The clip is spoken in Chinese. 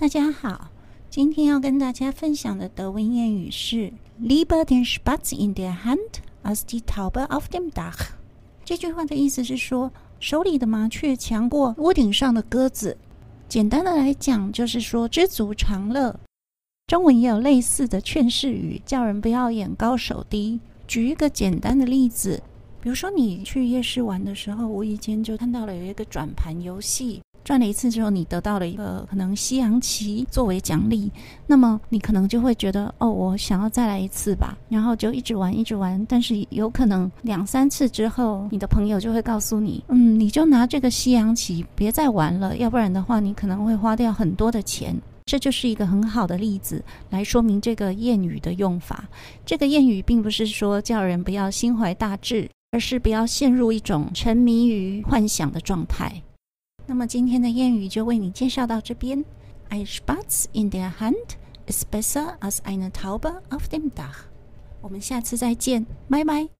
大家好，今天要跟大家分享的德文谚语是 "liber den Spatz in der Hand als die Taube auf dem Dach”。这句话的意思是说，手里的麻雀强过屋顶上的鸽子。简单的来讲，就是说知足常乐。中文也有类似的劝世语，叫人不要眼高手低。举一个简单的例子，比如说你去夜市玩的时候，无意间就看到了有一个转盘游戏。转了一次之后，你得到了一个可能西洋棋作为奖励，那么你可能就会觉得，哦，我想要再来一次吧，然后就一直玩，一直玩。但是有可能两三次之后，你的朋友就会告诉你，嗯，你就拿这个西洋棋，别再玩了，要不然的话，你可能会花掉很多的钱。这就是一个很好的例子，来说明这个谚语的用法。这个谚语并不是说叫人不要心怀大志，而是不要陷入一种沉迷于幻想的状态。那么今天的谚语就为你介绍到这边。Ein Spatz in der Hand ist besser als eine Taube auf dem Dach。我们下次再见，拜拜。